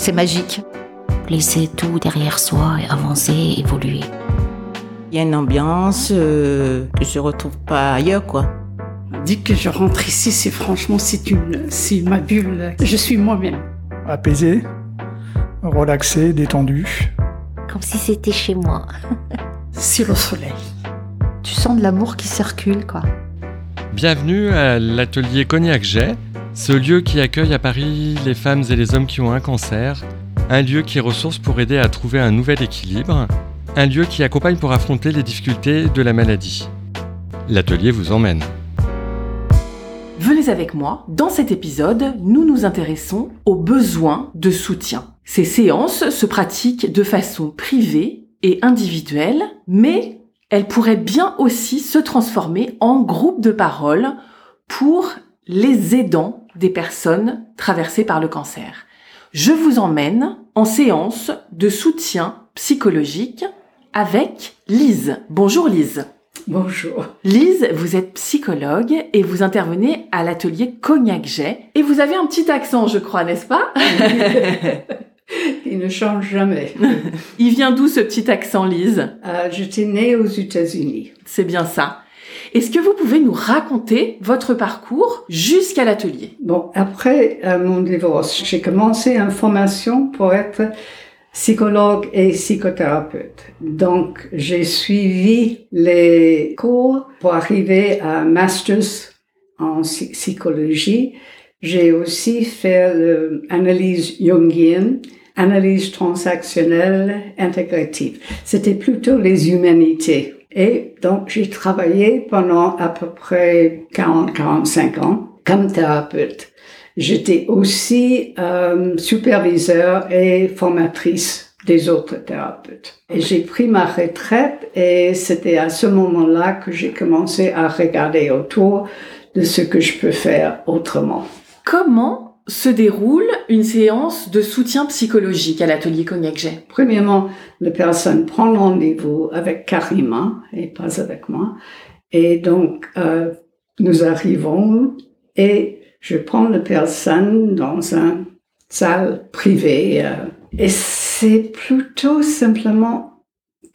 C'est magique. Laisser tout derrière soi et avancer, évoluer. Il y a une ambiance euh, que je retrouve pas ailleurs, quoi. Dès que je rentre ici, c'est franchement, c'est une, c'est ma bulle. Je suis moi-même. Apaisé, relaxé, détendu. Comme si c'était chez moi. C'est le soleil. Tu sens de l'amour qui circule, quoi. Bienvenue à l'atelier Cognac Jet, ce lieu qui accueille à Paris les femmes et les hommes qui ont un cancer, un lieu qui ressource pour aider à trouver un nouvel équilibre, un lieu qui accompagne pour affronter les difficultés de la maladie. L'atelier vous emmène. Venez avec moi, dans cet épisode, nous nous intéressons aux besoins de soutien. Ces séances se pratiquent de façon privée et individuelle, mais elles pourraient bien aussi se transformer en groupe de parole pour les aidants des personnes traversées par le cancer. Je vous emmène en séance de soutien psychologique avec Lise. Bonjour Lise. Bonjour. Lise, vous êtes psychologue et vous intervenez à l'atelier Cognac Jet. Et vous avez un petit accent, je crois, n'est-ce pas? Il ne change jamais. Il vient d'où ce petit accent, Lise? Euh, J'étais née aux États-Unis. C'est bien ça. Est-ce que vous pouvez nous raconter votre parcours jusqu'à l'atelier? Bon, après euh, mon divorce, j'ai commencé une formation pour être psychologue et psychothérapeute. Donc, j'ai suivi les cours pour arriver à master's en psy- psychologie. J'ai aussi fait l'analyse jungienne, analyse transactionnelle intégrative. C'était plutôt les humanités. Et donc, j'ai travaillé pendant à peu près 40-45 ans comme thérapeute. J'étais aussi euh, superviseur et formatrice des autres thérapeutes. Et j'ai pris ma retraite et c'était à ce moment-là que j'ai commencé à regarder autour de ce que je peux faire autrement. Comment se déroule une séance de soutien psychologique à l'atelier Cognac Jet Premièrement, la personne prend rendez-vous avec Karima et pas avec moi. Et donc, euh, nous arrivons et je prends la personne dans une salle privée. euh, et c'est plutôt simplement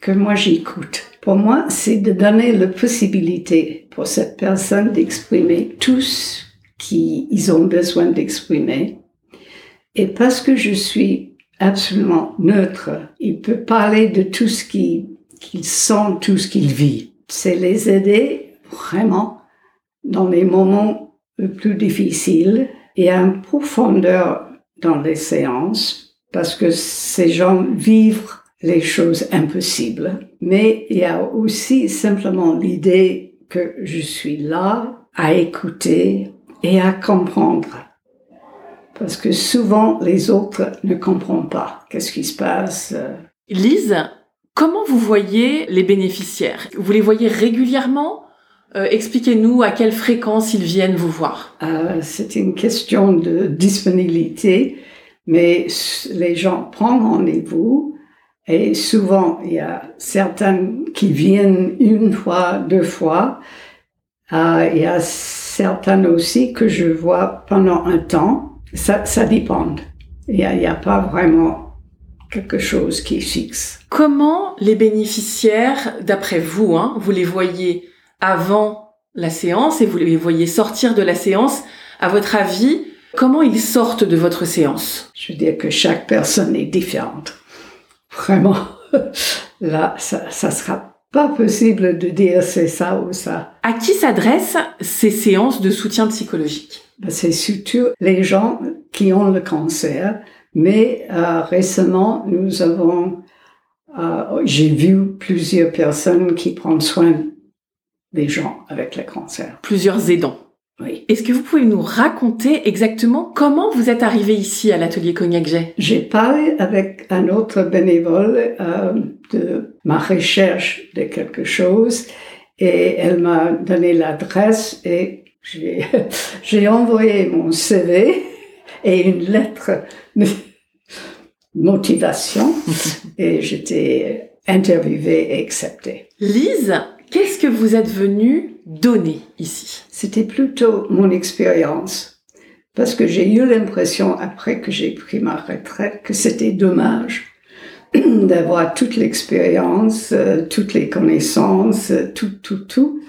que moi j'écoute. Pour moi, c'est de donner la possibilité pour cette personne d'exprimer tout ce qu'ils ont besoin d'exprimer. Et parce que je suis absolument neutre, il peut parler de tout ce qu'il sent, tout ce qu'il vit. C'est les aider vraiment dans les moments les plus difficiles et une profondeur dans les séances parce que ces gens vivent les choses impossibles. Mais il y a aussi simplement l'idée que je suis là à écouter et à comprendre. Parce que souvent, les autres ne comprennent pas qu'est-ce qui se passe? Lise, comment vous voyez les bénéficiaires? Vous les voyez régulièrement? Euh, Expliquez-nous à quelle fréquence ils viennent vous voir. Euh, c'est une question de disponibilité, mais les gens prennent rendez-vous et souvent il y a certaines qui viennent une fois, deux fois. Euh, il y a certaines aussi que je vois pendant un temps. Ça, ça dépend. Il n'y a pas vraiment quelque chose qui est fixe. Comment les bénéficiaires, d'après vous, hein, vous les voyez avant la séance et vous les voyez sortir de la séance, à votre avis, comment ils sortent de votre séance? Je veux dire que chaque personne est différente. Vraiment. Là, ça, ça sera pas possible de dire c'est ça ou ça. À qui s'adressent ces séances de soutien psychologique? Ben, C'est surtout les gens qui ont le cancer, mais euh, récemment, nous avons, euh, j'ai vu plusieurs personnes qui prennent soin des gens avec le cancer. Plusieurs aidants. Oui. Est-ce que vous pouvez nous raconter exactement comment vous êtes arrivé ici à l'atelier Cognac Jet J'ai parlé avec un autre bénévole euh, de ma recherche de quelque chose et elle m'a donné l'adresse et j'ai envoyé mon CV et une lettre de motivation et j'étais interviewée et acceptée. Lise, qu'est-ce que vous êtes venue donner ici C'était plutôt mon expérience parce que j'ai eu l'impression après que j'ai pris ma retraite que c'était dommage d'avoir toute l'expérience, euh, toutes les connaissances, euh, tout, tout, tout,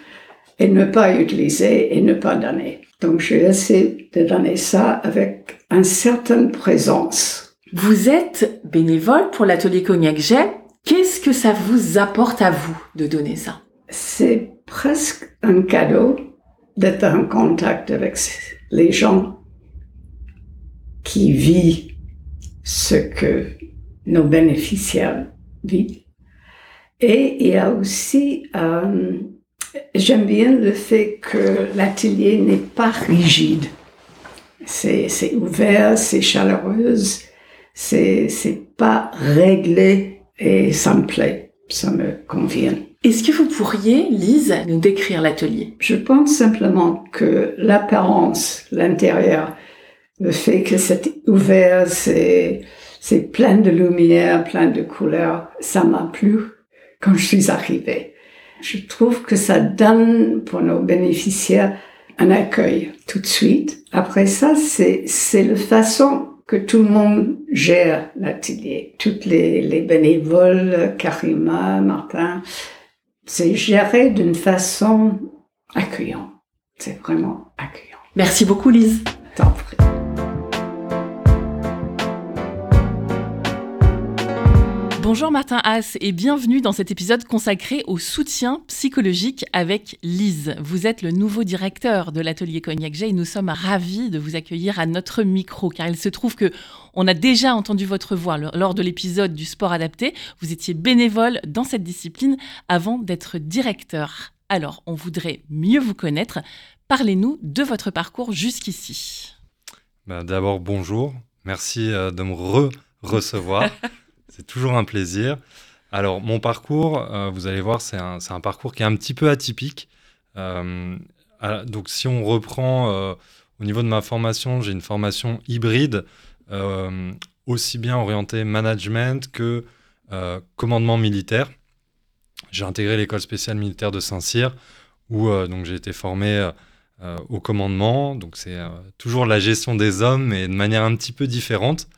et ne pas utiliser et ne pas donner. Donc j'ai essayé de donner ça avec une certaine présence. Vous êtes bénévole pour l'atelier Cognac Jet. Qu'est-ce que ça vous apporte à vous de donner ça? C'est presque un cadeau d'être en contact avec les gens qui vivent ce que nos bénéficiaires vivent. Et il y a aussi, euh, j'aime bien le fait que l'atelier n'est pas rigide. C'est, ouvert, c'est chaleureuse, c'est pas réglé et ça me plaît, ça me convient. Est-ce que vous pourriez, Lise, nous décrire l'atelier? Je pense simplement que l'apparence, l'intérieur, le fait que c'est ouvert, c'est, plein de lumière, plein de couleurs, ça m'a plu quand je suis arrivée. Je trouve que ça donne pour nos bénéficiaires un accueil tout de suite. Après ça, c'est, c'est la façon que tout le monde gère l'atelier. Toutes les, les bénévoles, Karima, Martin, c'est géré d'une façon accueillante. C'est vraiment accueillant. Merci beaucoup, Lise. T'en prie. Bonjour Martin Haas et bienvenue dans cet épisode consacré au soutien psychologique avec Lise. Vous êtes le nouveau directeur de l'atelier Cognac J et nous sommes ravis de vous accueillir à notre micro car il se trouve que on a déjà entendu votre voix lors de l'épisode du sport adapté. Vous étiez bénévole dans cette discipline avant d'être directeur. Alors, on voudrait mieux vous connaître. Parlez-nous de votre parcours jusqu'ici. Ben, D'abord, bonjour. Merci euh, de me re-recevoir. C'est toujours un plaisir. Alors, mon parcours, euh, vous allez voir, c'est un, parcours qui est un petit peu atypique. Euh, donc, si on reprend euh, au niveau de ma formation, j'ai une formation hybride, aussi bien orientée management que commandement militaire. J'ai intégré l'école spéciale militaire de Saint-Cyr, où donc j'ai été formé au commandement. Donc, c'est toujours la gestion des hommes, mais de manière un petit peu différente.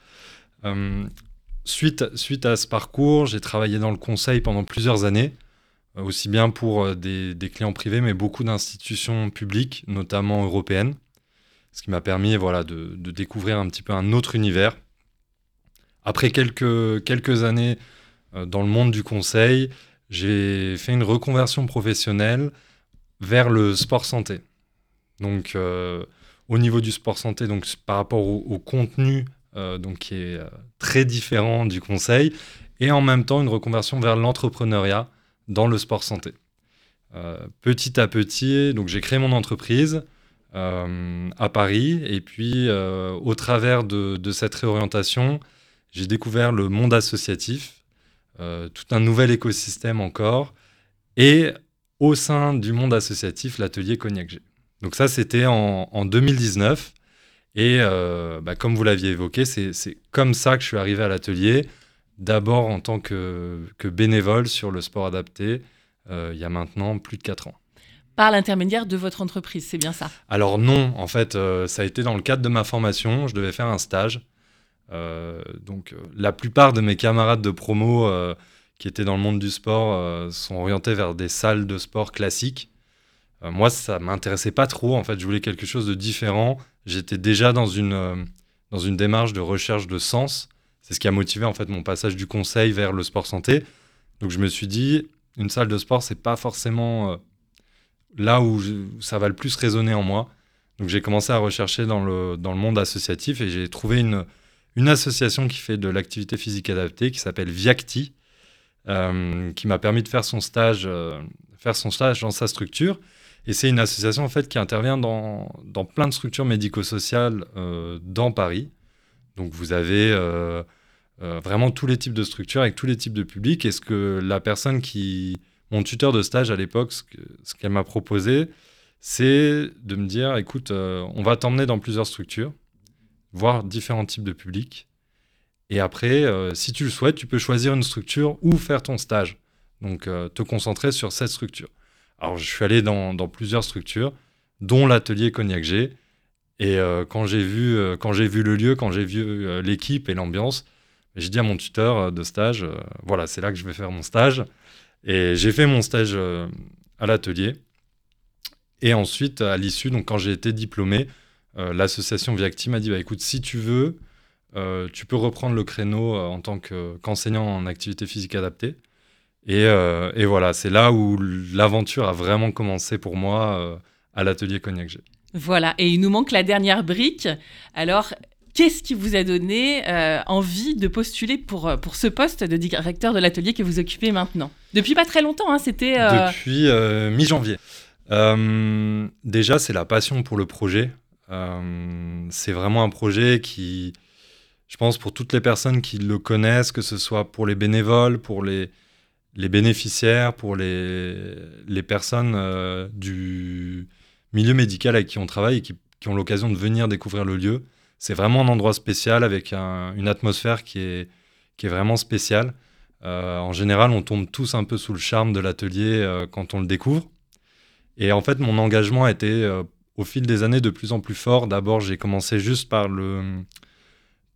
Suite, suite, à ce parcours, j'ai travaillé dans le conseil pendant plusieurs années, euh, aussi bien pour euh, des, clients privés, mais beaucoup d'institutions publiques, notamment européennes, ce qui m'a permis voilà, de, découvrir un petit peu un autre univers. Après quelques, quelques années euh, dans le monde du conseil, j'ai fait une reconversion professionnelle vers le sport santé. Donc, au niveau du sport santé, donc par rapport au, contenu donc qui est euh, très différent du conseil, et en même temps une reconversion vers l'entrepreneuriat dans le sport santé. Euh, petit à petit, donc j'ai créé mon entreprise euh, à Paris, et puis euh, au travers de, cette réorientation, j'ai découvert le monde associatif, tout un nouvel écosystème encore, et au sein du monde associatif, l'atelier Cognac G. Donc ça, c'était en 2019. Et euh, bah, comme vous l'aviez évoqué, c'est comme ça que je suis arrivé à l'atelier. D'abord en tant que, que, bénévole sur le sport adapté, euh, il y a maintenant plus de 4 ans. Par l'intermédiaire de votre entreprise, c'est bien ça? Alors non, en fait, euh, ça a été dans le cadre de ma formation. Je devais faire un stage. Donc la plupart de mes camarades de promo qui étaient dans le monde du sport sont orientés vers des salles de sport classiques. moi, ça m'intéressait pas trop. En fait, je voulais quelque chose de différent j'étais déjà dans une, euh, dans une démarche de recherche de sens. C'est ce qui a motivé en fait mon passage du conseil vers le sport santé. Donc je me suis dit, une salle de sport, c'est pas forcément euh, là où, ça va le plus résonner en moi. Donc j'ai commencé à rechercher dans le, dans le monde associatif et j'ai trouvé une, une association qui fait de l'activité physique adaptée qui s'appelle Viacti, euh, qui m'a permis de faire son stage, faire son stage dans sa structure. Et c'est une association en fait qui intervient dans, dans plein de structures médico-sociales euh, dans Paris. Donc vous avez euh, euh, vraiment tous les types de structures avec tous les types de publics. Et ce que la personne qui, mon tuteur de stage à l'époque, ce que- ce qu'elle m'a proposé, c'est de me dire, écoute, on va t'emmener dans plusieurs structures, voir différents types de publics. Et après, si tu le souhaites, tu peux choisir une structure ou faire ton stage. Donc, te concentrer sur cette structure. Alors, je suis allé dans, plusieurs structures, dont l'atelier Cognac G. Et euh, quand j'ai vu, euh, quand j'ai vu le lieu, quand j'ai vu euh, l'équipe et l'ambiance, j'ai dit à mon tuteur de stage, voilà, c'est là que je vais faire mon stage. Et j'ai fait mon stage à l'atelier. Et ensuite, à l'issue, donc quand j'ai été diplômé, l'association Viacti m'a dit, bah, écoute, si tu veux, tu peux reprendre le créneau en tant que- qu'enseignant en activité physique adaptée. Et, euh, et voilà, c'est là où l'aventure a vraiment commencé pour moi euh, à l'atelier Cognac G. Voilà, et il nous manque la dernière brique. Alors, qu'est-ce qui vous a donné euh, envie de postuler pour, pour ce poste de directeur de l'atelier que vous occupez maintenant? Depuis pas très longtemps, hein, c'était... Depuis mi-janvier. Déjà, c'est la passion pour le projet. C'est vraiment un projet qui, je pense, pour toutes les personnes qui le connaissent, que ce soit pour les bénévoles, pour les, les bénéficiaires, pour les, les personnes euh, du milieu médical avec qui on travaille et qui, qui ont l'occasion de venir découvrir le lieu, c'est vraiment un endroit spécial avec un- une atmosphère qui est, qui est vraiment spéciale. Euh, en général, on tombe tous un peu sous le charme de l'atelier euh, quand on le découvre. Et en fait, mon engagement a été au fil des années de plus en plus fort. D'abord, j'ai commencé juste par, le,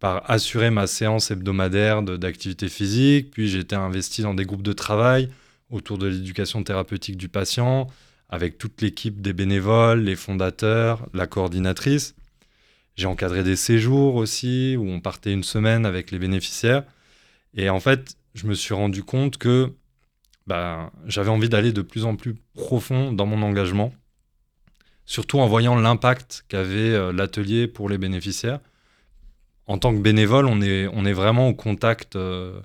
par assurer ma séance hebdomadaire d'activité physique. Puis été investi dans des groupes de travail autour de l'éducation thérapeutique du patient, avec toute l'équipe des bénévoles, les fondateurs, la coordinatrice. J'ai encadré des séjours aussi, où on partait une semaine avec les bénéficiaires. Et en fait, je me suis rendu compte que bah, j'avais envie d'aller de plus en plus profond dans mon engagement, surtout en voyant l'impact qu'avait euh, l'atelier pour les bénéficiaires. En tant que bénévole, on est, on est vraiment au contact euh,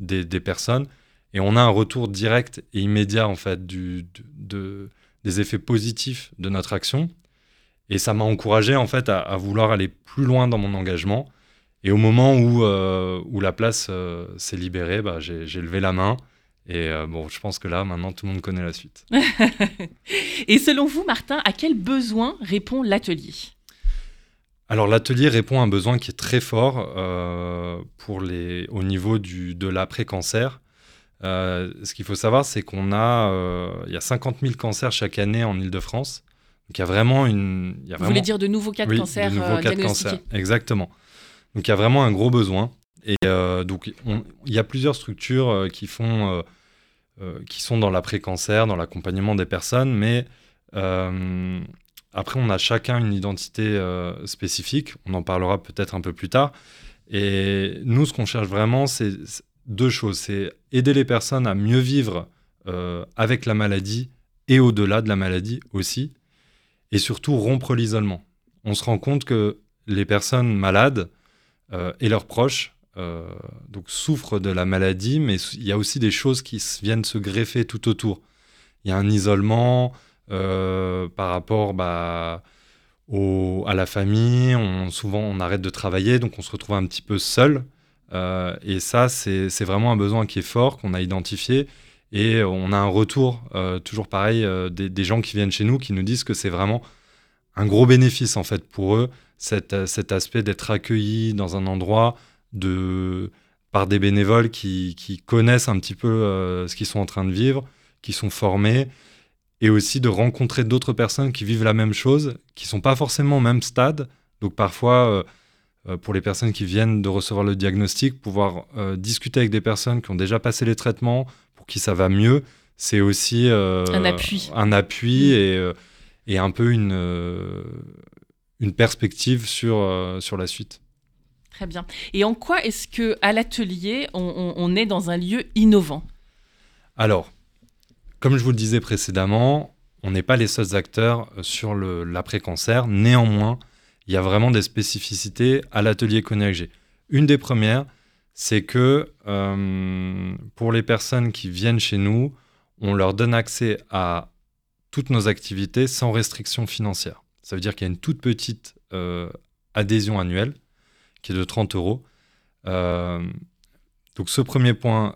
des, des personnes et on a un retour direct et immédiat en fait du, de, des effets positifs de notre action. Et ça m'a encouragé en fait à, vouloir aller plus loin dans mon engagement. Et au moment où, euh, où la place euh, s'est libérée, bah, j'ai levé la main. Et bon, je pense que là, maintenant, tout le monde connaît la suite. Et selon vous, Martin, à quel besoin répond l'atelier? Alors, l'atelier répond à un besoin qui est très fort euh, pour les, au niveau du, de l'après-cancer. Euh, ce qu'il faut savoir, c'est qu'on a, euh, il y a 50 000 cancers chaque année en Ile-de-France. Donc, il y a vraiment une. il y a Vous vraiment- voulez dire de nouveaux cas de Oui, cancer de nouveaux cas de cancer. Exactement. Donc il y a vraiment un gros besoin. Et donc on- il y a plusieurs structures qui font, qui sont dans l'après-cancer, dans l'accompagnement des personnes, mais euh, après on a chacun une identité euh, spécifique. On en parlera peut-être un peu plus tard. Et nous, ce qu'on cherche vraiment, c'est deux choses. C'est aider les personnes à mieux vivre euh, avec la maladie et au-delà de la maladie aussi. Et surtout rompre l'isolement. On se rend compte que les personnes malades euh, et leurs proches donc souffrent de la maladie, mais il y a aussi des choses qui viennent se greffer tout autour. Il y a un isolement euh, par rapport bah, à la famille. On, souvent, on arrête de travailler, donc on se retrouve un petit peu seul. Euh, et ça, c'est vraiment un besoin qui est fort, qu'on a identifié. Et on a un retour, euh, toujours pareil, des, gens qui viennent chez nous qui nous disent que c'est vraiment un gros bénéfice en fait pour eux, cet, aspect d'être accueillis dans un endroit par des bénévoles qui, connaissent un petit peu ce qu'ils sont en train de vivre, qui sont formés, et aussi de rencontrer d'autres personnes qui vivent la même chose, qui sont pas forcément au même stade. Donc parfois, euh, euh, pour les personnes qui viennent de recevoir le diagnostic, pouvoir euh, discuter avec des personnes qui ont déjà passé les traitements, pour qui ça va mieux, c'est aussi euh, Un appui. un appui Mm. et, et un peu une, une perspective sur, sur la suite. Très bien. Et en quoi est-ce que à l'atelier, on, on- on est dans un lieu innovant? Alors, comme je vous le disais précédemment, on n'est pas les seuls acteurs euh, sur l'après-cancer. Néanmoins, il y a vraiment des spécificités à l'atelier Cognac G. Une des premières, c'est que euh, pour les personnes qui viennent chez nous, on leur donne accès à toutes nos activités sans restriction financière. Ça veut dire qu'il y a une toute petite adhésion annuelle qui est de 30 euros. Donc ce premier point,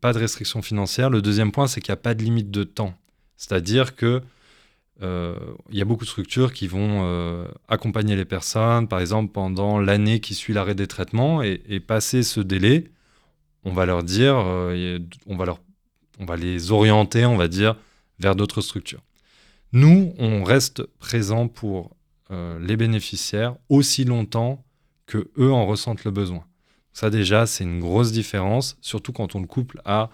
pas de restriction financière. Le deuxième point, c'est qu'il n'y a pas de limite de temps. C'est-à-dire que euh, il y a beaucoup de structures qui vont euh, accompagner les personnes, par exemple pendant l'année qui suit l'arrêt des traitements, et, et, passer ce délai, on va leur dire, euh, on, va leur, on va les orienter, on va dire, vers d'autres structures. Nous, on reste présent pour les bénéficiaires aussi longtemps que eux en ressentent le besoin. Ça déjà, c'est une grosse différence, surtout quand on le couple à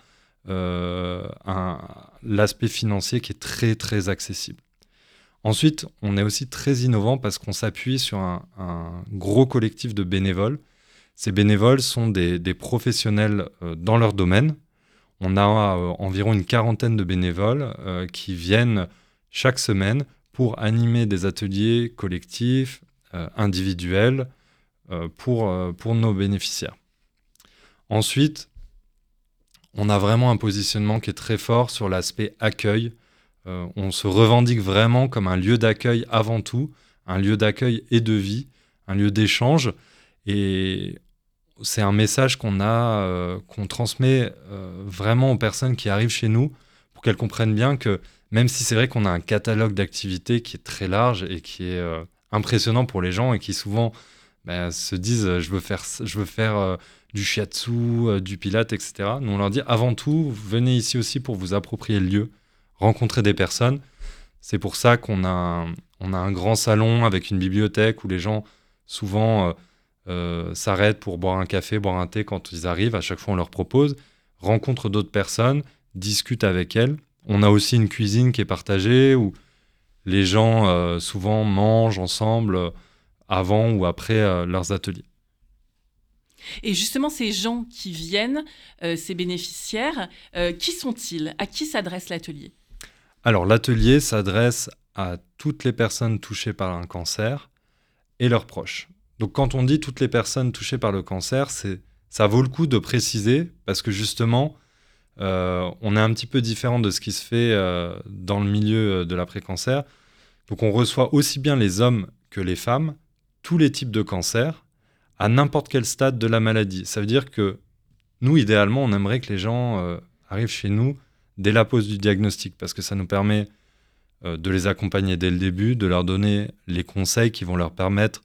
l'aspect financier qui est très très accessible. Ensuite, on est aussi très innovant parce qu'on s'appuie sur un, gros collectif de bénévoles. Ces bénévoles sont des, professionnels euh, dans leur domaine. On a euh, environ une quarantaine de bénévoles euh, qui viennent chaque semaine pour animer des ateliers collectifs, individuels, pour, pour nos bénéficiaires. Ensuite, on a vraiment un positionnement qui est très fort sur l'aspect accueil euh, on se revendique vraiment comme un lieu d'accueil avant tout, un lieu d'accueil et de vie, un lieu d'échange. Et c'est un message qu'on a, euh, qu'on transmet euh, vraiment aux personnes qui arrivent chez nous pour qu'elles comprennent bien que même si c'est vrai qu'on a un catalogue d'activités qui est très large et qui est impressionnant pour les gens et qui souvent bah, se disent je veux faire, je veux faire du shiatsu, du pilate, etc. Nous on leur dit avant tout venez ici aussi pour vous approprier le lieu, rencontrer des personnes. C'est pour ça qu'on a, on a un grand salon avec une bibliothèque où les gens souvent euh, euh, s'arrêtent pour boire un café, boire un thé quand ils arrivent. À chaque fois, on leur propose, rencontrent d'autres personnes, discutent avec elles. On a aussi une cuisine qui est partagée où les gens euh, souvent mangent ensemble avant ou après leurs ateliers. Et justement, ces gens qui viennent, ces bénéficiaires, qui sont-ils? À qui s'adresse l'atelier? Alors l'atelier s'adresse à toutes les personnes touchées par un cancer et leurs proches. Donc quand on dit toutes les personnes touchées par le cancer, c'est ça vaut le coup de préciser parce que justement, euh, on est un petit peu différent de ce qui se fait euh, dans le milieu euh, de l'après-cancer. Donc on reçoit aussi bien les hommes que les femmes, tous les types de cancers, à n'importe quel stade de la maladie. Ça veut dire que nous, idéalement, on aimerait que les gens arrivent chez nous dès la pose du diagnostic, parce que ça nous permet euh, de les accompagner dès le début, de leur donner les conseils qui vont leur permettre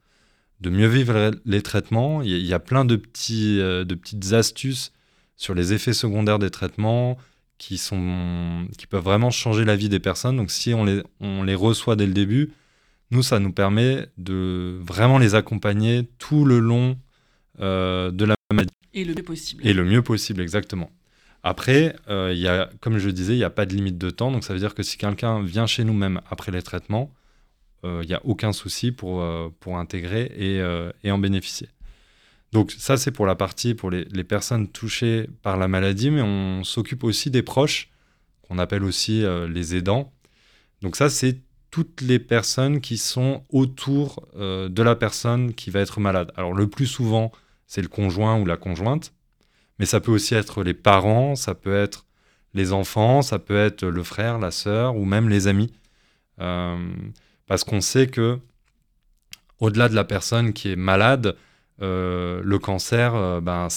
de mieux vivre les traitements. Il y a, plein de, petits, euh, de petites astuces sur les effets secondaires des traitements qui, sont, qui peuvent vraiment changer la vie des personnes. Donc si on les, on les reçoit dès le début, nous, ça nous permet de vraiment les accompagner tout le long euh, de la maladie. Et le mieux possible. Et le mieux possible, exactement. Après, euh, y a, comme je disais, il n'y a pas de limite de temps. Donc ça veut dire que si quelqu'un vient chez nous même après les traitements, il euh, n'y a aucun souci pour, euh, pour intégrer et, euh, et, en bénéficier. Donc ça, c'est pour la partie pour les, les, personnes touchées par la maladie, mais on s'occupe aussi des proches, qu'on appelle aussi les aidants. Donc ça, c'est toutes les personnes qui sont autour de la personne qui va être malade. Alors le plus souvent, c'est le conjoint ou la conjointe mais ça peut aussi être les parents, ça peut être les enfants, ça peut être le frère, la sœur ou même les amis. Euh, parce qu'on sait que au-delà de la personne qui est malade, euh, le cancer, euh, ben,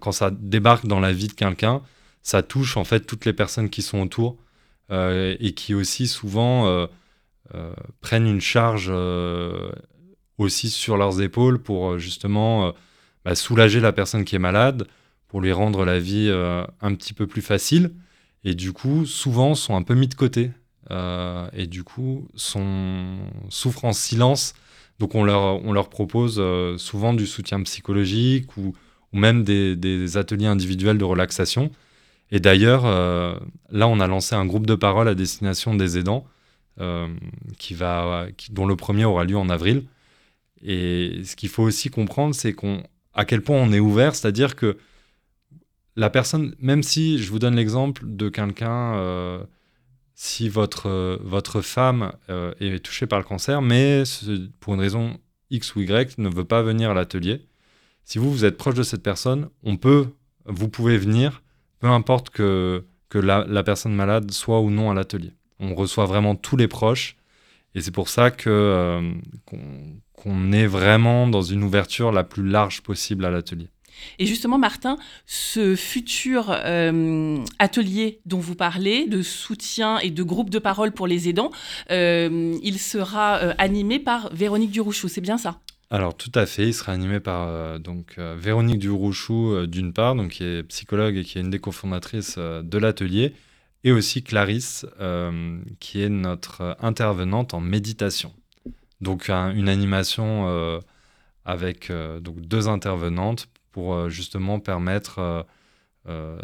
quand ça débarque dans la vie de quelqu'un, ça touche en fait toutes les personnes qui sont autour et qui aussi souvent prennent une charge aussi sur leurs épaules pour justement bah, soulager la personne qui est malade, pour lui rendre la vie euh, un petit peu plus facile. Et du coup, souvent, sont un peu mis de côté. Euh, et du coup, souffrent en silence. Donc, on leur, on leur propose euh, souvent du soutien psychologique ou, ou même des, des, ateliers individuels de relaxation. Et d'ailleurs, là, on a lancé un groupe de parole à destination des aidants, qui va, dont le premier aura lieu en avril. Et ce qu'il faut aussi comprendre, c'est qu'on, à quel point on est ouvert, c'est-à-dire que la personne, même si je vous donne l'exemple de quelqu'un, euh, si votre, euh, votre femme euh, est touchée par le cancer, mais pour une raison X ou Y ne veut pas venir à l'atelier, si vous, vous êtes proche de cette personne, on peut, vous pouvez venir, peu importe que, que la, personne malade soit ou non à l'atelier. On reçoit vraiment tous les proches. Et c'est pour ça que qu'on est vraiment dans une ouverture la plus large possible à l'atelier. Et justement, Martin, ce futur euh, atelier dont vous parlez, de soutien et de groupe de parole pour les aidants, euh, il sera euh, animé par Véronique Durouchou, c'est bien ça? Alors tout à fait, il sera animé par donc Véronique Durouchou d'une part, donc qui est psychologue et qui est une des cofondatrices de l'atelier, et aussi Clarisse, qui est notre intervenante en méditation. Donc une animation avec donc deux intervenantes pour euh, justement permettre euh, euh,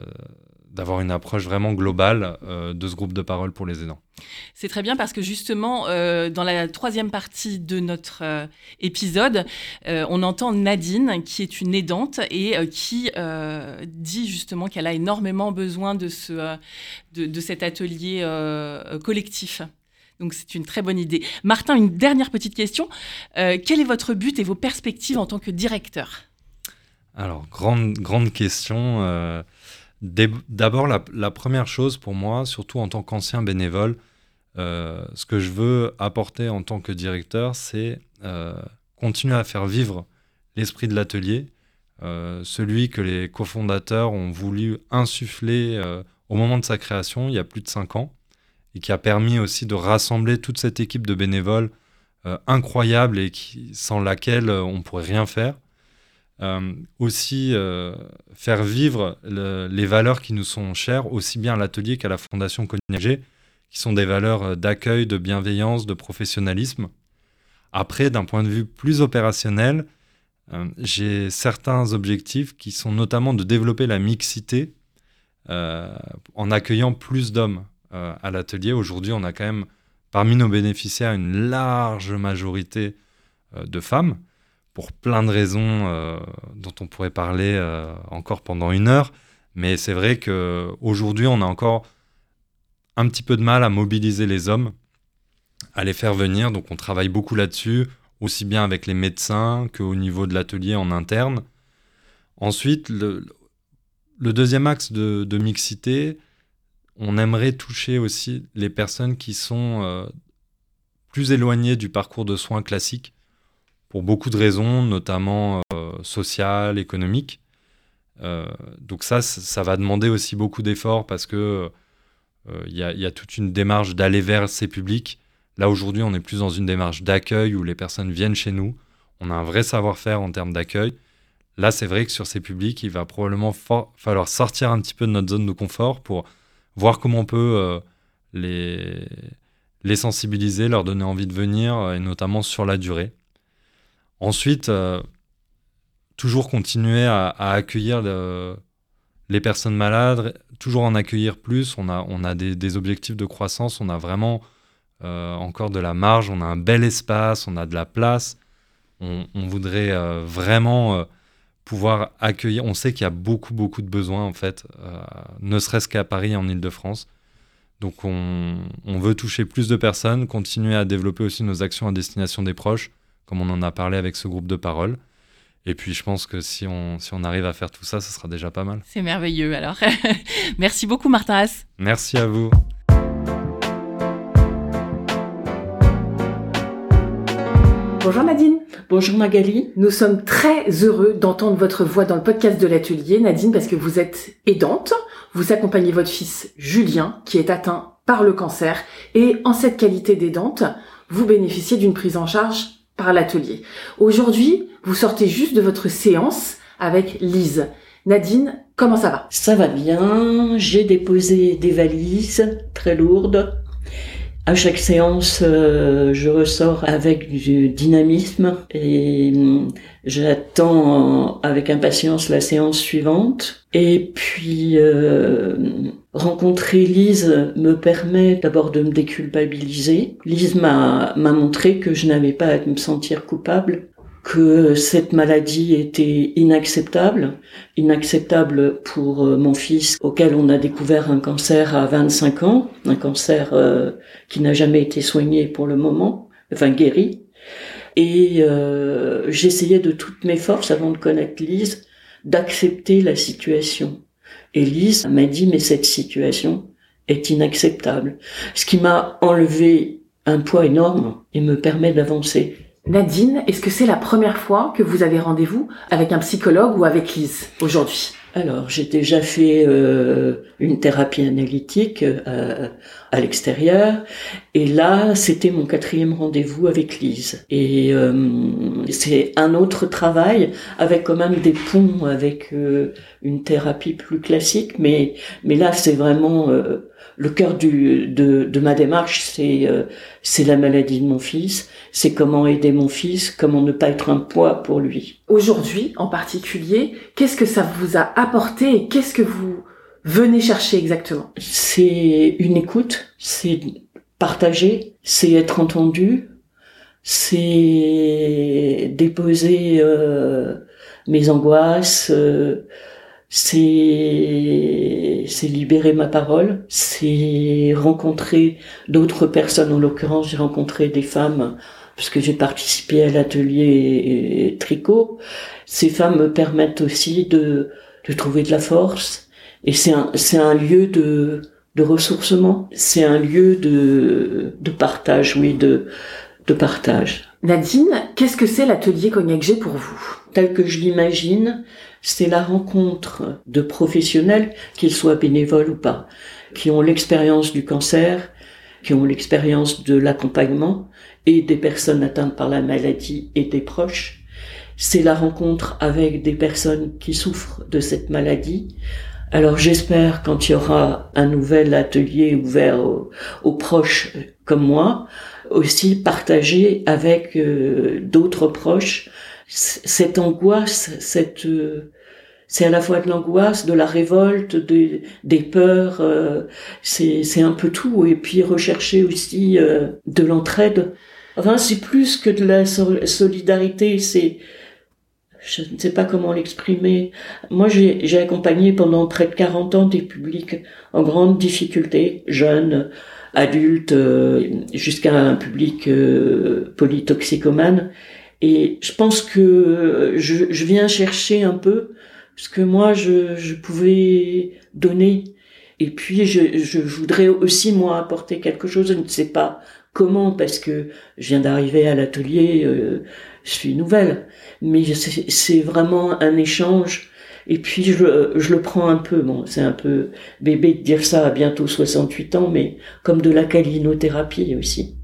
d'avoir une approche vraiment globale de ce groupe de parole pour les aidants. C'est très bien parce que justement, dans la troisième partie de notre épisode, on entend Nadine, qui est une aidante et qui dit justement qu'elle a énormément besoin de, ce, de cet atelier collectif. Donc c'est une très bonne idée. Martin, une dernière petite question. quel est votre but et vos perspectives en tant que directeur? Alors, grande, grande question. Euh, d'abord, la, première chose pour moi, surtout en tant qu'ancien bénévole, euh, ce que je veux apporter en tant que directeur, c'est euh, continuer à faire vivre l'esprit de l'atelier, celui que les cofondateurs ont voulu insuffler au moment de sa création, il y a plus de cinq ans, et qui a permis aussi de rassembler toute cette équipe de bénévoles incroyable et sans laquelle on ne pourrait rien faire. Euh, aussi euh, faire vivre les valeurs qui nous sont chères, aussi bien à l'atelier qu'à la Fondation Cognac qui sont des valeurs euh, d'accueil, de bienveillance, de professionnalisme. Après, d'un point de vue plus opérationnel, j'ai certains objectifs qui sont notamment de développer la mixité en accueillant plus d'hommes à l'atelier. Aujourd'hui, on a quand même parmi nos bénéficiaires une large majorité de femmes pour plein de raisons euh, dont on pourrait parler euh, encore pendant une heure. Mais c'est vrai qu'aujourd'hui, on a encore un petit peu de mal à mobiliser les hommes, à les faire venir. Donc on travaille beaucoup là-dessus, aussi bien avec les médecins qu'au niveau de l'atelier en interne. Ensuite, le, deuxième axe de, mixité, on aimerait toucher aussi les personnes qui sont euh, plus éloignées du parcours de soins classique pour beaucoup de raisons, notamment euh, sociales, économiques. Euh, donc ça, ça va demander aussi beaucoup d'efforts parce que euh, il y, a toute une démarche d'aller vers ces publics. Là aujourd'hui, on est plus dans une démarche d'accueil où les personnes viennent chez nous. On a un vrai savoir-faire en termes d'accueil. Là, c'est vrai que sur ces publics, il va probablement falloir sortir un petit peu de notre zone de confort pour voir comment on peut les, les sensibiliser, leur donner envie de venir, et notamment sur la durée. Ensuite, euh, toujours continuer à, accueillir les personnes malades, toujours en accueillir plus. On a, des, objectifs de croissance, on a vraiment euh, encore de la marge, on a un bel espace, on a de la place. On, voudrait euh, vraiment pouvoir accueillir. On sait qu'il y a beaucoup, beaucoup de besoins, en fait, ne serait-ce qu'à Paris en Ile-de-France. Donc on, on, veut toucher plus de personnes, continuer à développer aussi nos actions à destination des proches comme on en a parlé avec ce groupe de parole. Et puis je pense que si on, si on arrive à faire tout ça, ce sera déjà pas mal. C'est merveilleux alors. Merci beaucoup Martin Haas. Merci à vous. Bonjour Nadine. Bonjour Magali. Nous sommes très heureux d'entendre votre voix dans le podcast de l'atelier, Nadine, parce que vous êtes aidante. Vous accompagnez votre fils Julien, qui est atteint par le cancer. Et en cette qualité d'aidante, vous bénéficiez d'une prise en charge par l'atelier. Aujourd'hui, vous sortez juste de votre séance avec Lise. Nadine, comment ça va? Ça va bien. J'ai déposé des valises très lourdes. À chaque séance, euh, je ressors avec du dynamisme et hum, j'attends avec impatience la séance suivante. Et puis, euh, rencontrer Lise me permet d'abord de me déculpabiliser. Lise m'a montré que je n'avais pas à me sentir coupable que cette maladie était inacceptable, inacceptable pour euh, mon fils auquel on a découvert un cancer à 25 ans, un cancer euh, qui n'a jamais été soigné pour le moment, enfin guéri. Et euh, j'essayais de toutes mes forces avant de connaître Lise d'accepter la situation. Et Lise m'a dit mais cette situation est inacceptable. Ce qui m'a enlevé un poids énorme et me permet d'avancer. Nadine, est-ce que c'est la première fois que vous avez rendez-vous avec un psychologue ou avec Lise aujourd'hui? Alors, j'ai déjà fait euh, une thérapie analytique euh, à l'extérieur, et là, c'était mon quatrième rendez-vous avec Lise. Et euh, c'est un autre travail avec quand même des ponts avec euh, une thérapie plus classique, mais mais là, c'est vraiment euh, le cœur du, de, de ma démarche, c'est euh, c'est la maladie de mon fils, c'est comment aider mon fils, comment ne pas être un poids pour lui. Aujourd'hui, en particulier, qu'est-ce que ça vous a apporté et qu'est-ce que vous venez chercher exactement? C'est une écoute, c'est partager, c'est être entendu, c'est déposer euh, mes angoisses. euh, c'est c'est libérer ma parole, c'est rencontrer d'autres personnes. En l'occurrence, j'ai rencontré des femmes parce que j'ai participé à l'atelier tricot. Ces femmes me permettent aussi de de trouver de la force. Et c'est un c'est un lieu de de ressourcement. C'est un lieu de de partage, oui, de de partage. Nadine, qu'est-ce que c'est l'atelier Cognac G pour vous? Tel que je l'imagine, c'est la rencontre de professionnels, qu'ils soient bénévoles ou pas, qui ont l'expérience du cancer, qui ont l'expérience de l'accompagnement et des personnes atteintes par la maladie et des proches. C'est la rencontre avec des personnes qui souffrent de cette maladie. Alors j'espère quand il y aura un nouvel atelier ouvert aux, proches comme moi, aussi partager avec euh, d'autres proches cette angoisse, cette euh, c'est à la fois de l'angoisse, de la révolte, de- des peurs, euh, c'est un peu tout. Et puis rechercher aussi euh, de l'entraide. Enfin, c'est plus que de la sol- solidarité, c'est je ne sais pas comment l'exprimer. Moi, j'ai accompagné pendant près de 40 ans des publics en grande difficulté, jeunes, adultes, euh, jusqu'à un public euh, polytoxicomane. Et je pense que je, je viens chercher un peu ce que moi je, je pouvais donner. Et puis je, je voudrais aussi moi apporter quelque chose. Je ne sais pas comment parce que je viens d'arriver à l'atelier, euh, je suis nouvelle. Mais c'est vraiment un échange. Et puis je, je le prends un peu, bon, c'est un peu bébé de dire ça à bientôt 68 ans, mais comme de la calinothérapie aussi.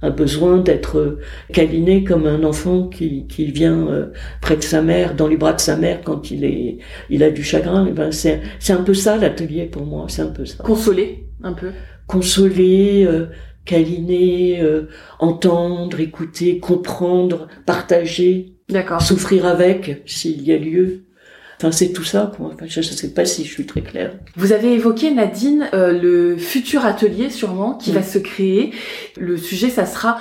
Un besoin d'être câliné comme un enfant qui, qui vient euh, près de sa mère, dans les bras de sa mère quand il est, il a du chagrin. Et ben c'est, c'est un peu ça l'atelier pour moi, c'est un peu ça. Consoler un peu Consoler, euh, câliner, euh, entendre, écouter, comprendre, partager, D'accord. souffrir avec s'il y a lieu. Enfin, c'est tout ça. Quoi. Enfin, je ne sais pas si je suis très claire. Vous avez évoqué, Nadine, euh, le futur atelier sûrement qui va se créer. Le sujet, ça sera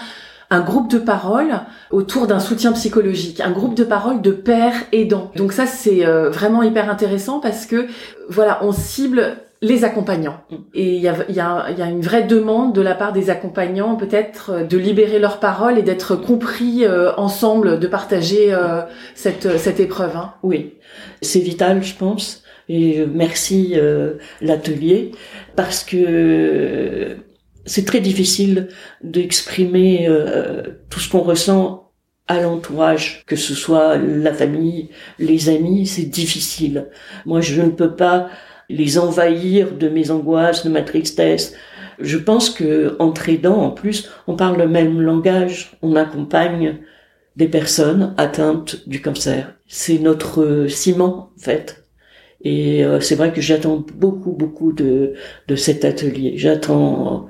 un groupe de parole autour d'un soutien psychologique, un groupe de parole de pères aidants. Donc ça, c'est euh, vraiment hyper intéressant parce que, voilà, on cible les accompagnants. Mm. Et il y a, y, a, y a une vraie demande de la part des accompagnants, peut-être, euh, de libérer leurs paroles et d'être compris euh, ensemble, de partager euh, cette, cette épreuve. Hein. Oui, c'est vital, je pense. Et euh, merci euh, l'atelier parce que euh, c'est très difficile d'exprimer euh, tout ce qu'on ressent à l'entourage, que ce soit la famille, les amis, c'est difficile. Moi, je ne peux pas les envahir de mes angoisses, de ma tristesse. Je pense que entre aidants, en plus, on parle le même langage, on accompagne des personnes atteintes du cancer. C'est notre ciment, en fait. Et euh, c'est vrai que j'attends beaucoup, beaucoup de, de cet atelier. J'attends,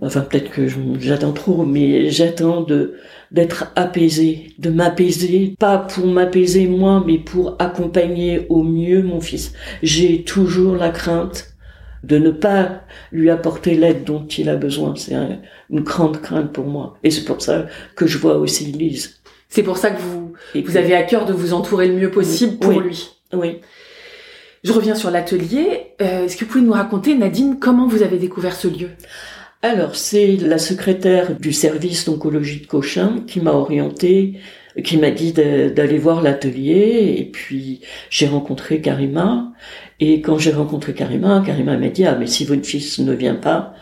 enfin peut-être que j'attends trop, mais j'attends de d'être apaisé, de m'apaiser, pas pour m'apaiser moi, mais pour accompagner au mieux mon fils. J'ai toujours la crainte de ne pas lui apporter l'aide dont il a besoin. C'est un- une grande crainte pour moi. Et c'est pour ça que je vois aussi Lise. C'est pour ça que vous, Et vous que- avez à cœur de vous entourer le mieux possible pour Oui. lui. Oui. Je reviens sur l'atelier. Euh, Est-ce que vous pouvez nous raconter, Nadine, comment vous avez découvert ce lieu? Alors, c'est la secrétaire du service d'oncologie de Cochin qui m'a orientée qui m'a dit d'aller voir l'atelier. Et puis j'ai rencontré Karima. Et quand j'ai rencontré Karima, Karima m'a dit ah mais si votre fils ne vient pas,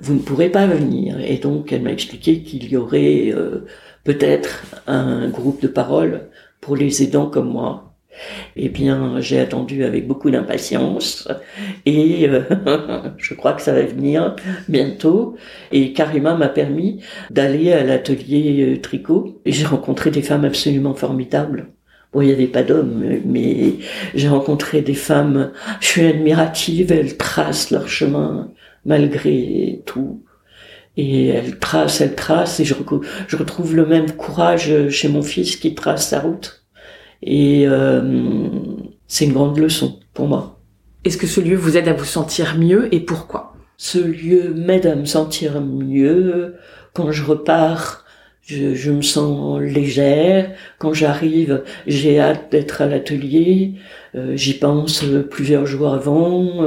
vous ne pourrez pas venir. Et donc elle m'a expliqué qu'il y aurait euh, peut-être un groupe de parole pour les aidants comme moi. Eh bien, j'ai attendu avec beaucoup d'impatience et euh, je crois que ça va venir bientôt. Et Karima m'a permis d'aller à l'atelier euh, tricot et j'ai rencontré des femmes absolument formidables. Bon, il n'y avait pas d'hommes, mais j'ai rencontré des femmes, je suis admirative, elles tracent leur chemin malgré tout. Et elles tracent, elles tracent, et je, je retrouve le même courage chez mon fils qui trace sa route. Et euh, c'est une grande leçon pour moi. Est-ce que ce lieu vous aide à vous sentir mieux et pourquoi? Ce lieu m'aide à me sentir mieux. Quand je repars, je, je me sens légère. Quand j'arrive, j'ai hâte d'être à l'atelier. Euh, J'y pense plusieurs jours avant.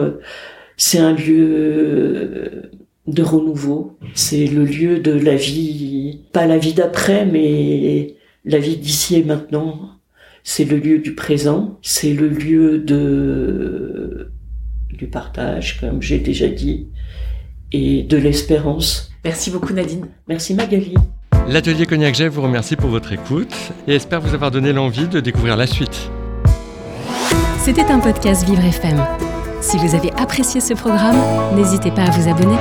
C'est un lieu de renouveau. C'est le lieu de la vie, pas la vie d'après, mais la vie d'ici et maintenant c'est le lieu du présent, c'est le lieu de du partage, comme j'ai déjà dit, et de l'espérance. Merci beaucoup Nadine. Merci Magali. L'atelier Cognac vous remercie pour votre écoute et espère vous avoir donné l'envie de découvrir la suite. C'était un podcast Vivre FM. Si vous avez apprécié ce programme, n'hésitez pas à vous abonner.